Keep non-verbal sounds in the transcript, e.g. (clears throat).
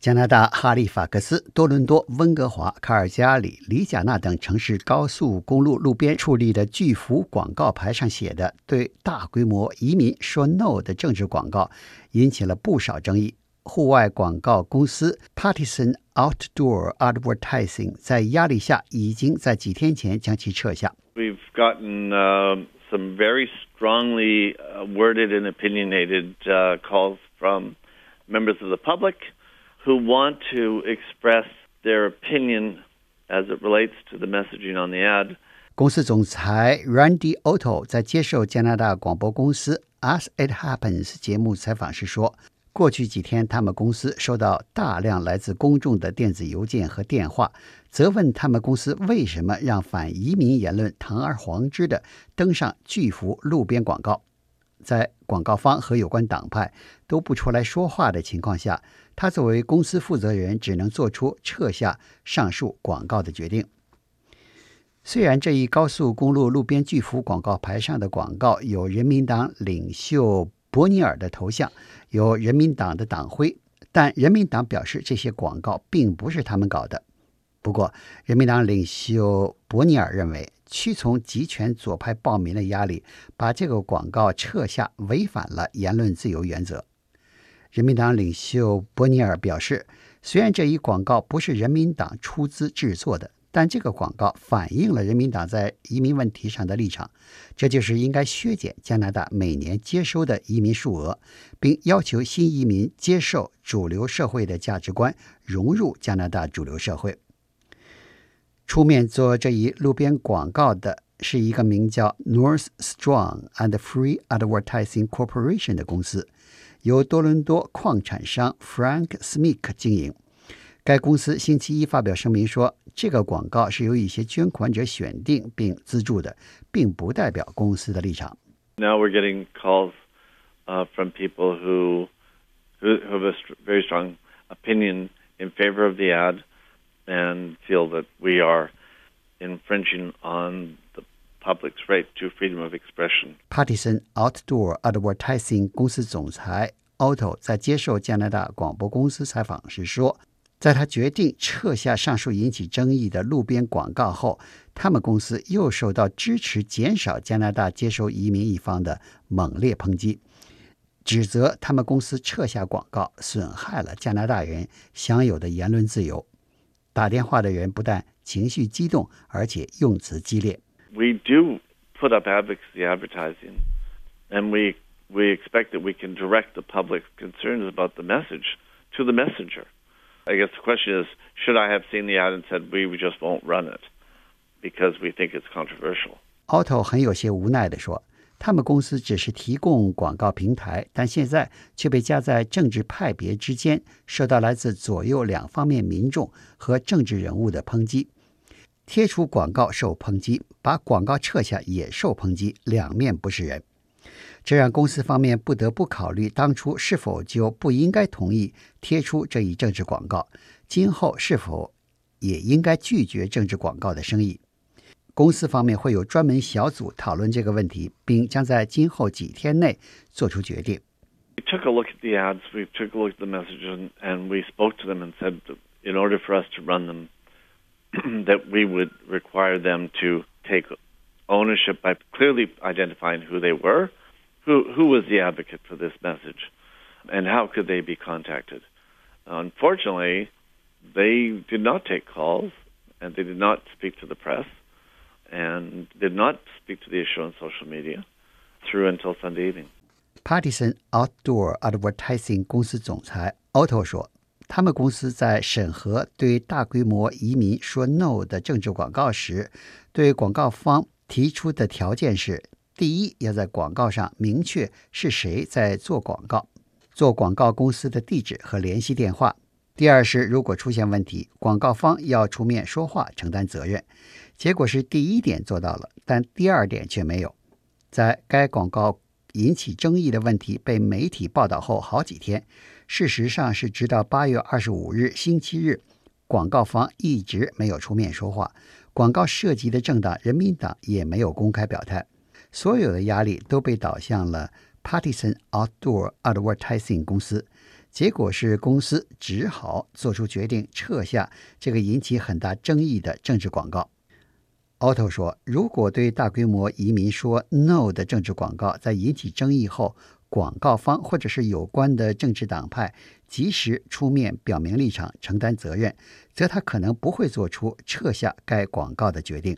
加拿大哈利法克斯、多伦多、温哥华、卡尔加里、里贾纳等城市高速公路路边矗立的巨幅广告牌上写的“对大规模移民说 no” 的政治广告，引起了不少争议。户外广告公司 Partisan Outdoor Advertising 在压力下，已经在几天前将其撤下。We've gotten uh, some very strongly worded and opinionated uh, calls from members of the public who want to express their opinion as it relates to the messaging on the ad. 公司总裁 Randy Otto 在接受加拿大广播公司 As It Happens 节目采访时说，过去几天他们公司收到大量来自公众的电子邮件和电话，责问他们公司为什么让反移民言论堂而皇之的登上巨幅路边广告。在广告方和有关党派都不出来说话的情况下，他作为公司负责人，只能做出撤下上述广告的决定。虽然这一高速公路路边巨幅广告牌上的广告有人民党领袖伯尼尔的头像，有人民党的党徽，但人民党表示这些广告并不是他们搞的。不过，人民党领袖伯尼尔认为。屈从集权左派暴民的压力，把这个广告撤下，违反了言论自由原则。人民党领袖伯尼尔表示，虽然这一广告不是人民党出资制作的，但这个广告反映了人民党在移民问题上的立场，这就是应该削减加拿大每年接收的移民数额，并要求新移民接受主流社会的价值观，融入加拿大主流社会。出面做这一路边广告的是一个名叫 North Strong and Free Advertising Corporation 的公司，由多伦多矿产商 Frank Smith 经营。该公司星期一发表声明说，这个广告是由一些捐款者选定并资助的，并不代表公司的立场。Now we're getting calls uh, from people who who have a very strong opinion in favor of the ad and feel that we are infringing on the public's right to freedom of expression. Partisan Outdoor Advertising 公司总裁 Otto 在接受加拿大广播公司采访时说，在他决定撤下上述引起争议的路边广告后，他们公司又受到支持减少加拿大接收移民一方的猛烈抨击，指责他们公司撤下广告损害了加拿大人享有的言论自由。打电话的人不但情绪激动，而且用词激烈。We do put up advocacy advertising, and we we expect that we can direct the public concerns about the message to the messenger. I guess the question is, should I have seen the ad and said we just won't run it because we think it's controversial? Otto 很有些无奈地说。他们公司只是提供广告平台，但现在却被夹在政治派别之间，受到来自左右两方面民众和政治人物的抨击。 贴出广告受抨击，把广告撤下也受抨击，两面不是人。这让公司方面不得不考虑，当初是否就不应该同意贴出这一政治广告，今后是否也应该拒绝政治广告的生意。公司方面会有专门小组讨论这个问题，并将在今后几天内做出决定。We took a look at the ads, we took a look at the messages, and we spoke to them and said, in order for us to run them, (clears throat) that we would require them to take ownership by clearly identifying who they were, who who was the advocate for this message, and how could they be contacted. Unfortunately, they did not take calls, and they did not speak to the press and did not speak to the issue on social media through until Sunday evening. Partisan Outdoor Advertising 公司总裁 Otto 说， 他们公司在审核对大规模移民说 “no” 的政治广告时，对广告方提出的条件是：第一，要在广告上明确是谁在做广告，做广告公司的地址和联系电话；第二是，如果出现问题，广告方要出面说话，承担责任。结果是第一点做到了，但第二点却没有。在该广告引起争议的问题被媒体报道后好几天，事实上是直到八月二十五日星期日，广告方一直没有出面说话。广告涉及的政党人民党也没有公开表态。所有的压力都被导向了 Partisan Outdoor Advertising 公司。结果是公司只好做出决定撤下这个引起很大争议的政治广告。Otto 说：“如果对大规模移民说 ‘no’ 的政治广告在引起争议后，广告方或者是有关的政治党派及时出面表明立场、承担责任，则他可能不会做出撤下该广告的决定。”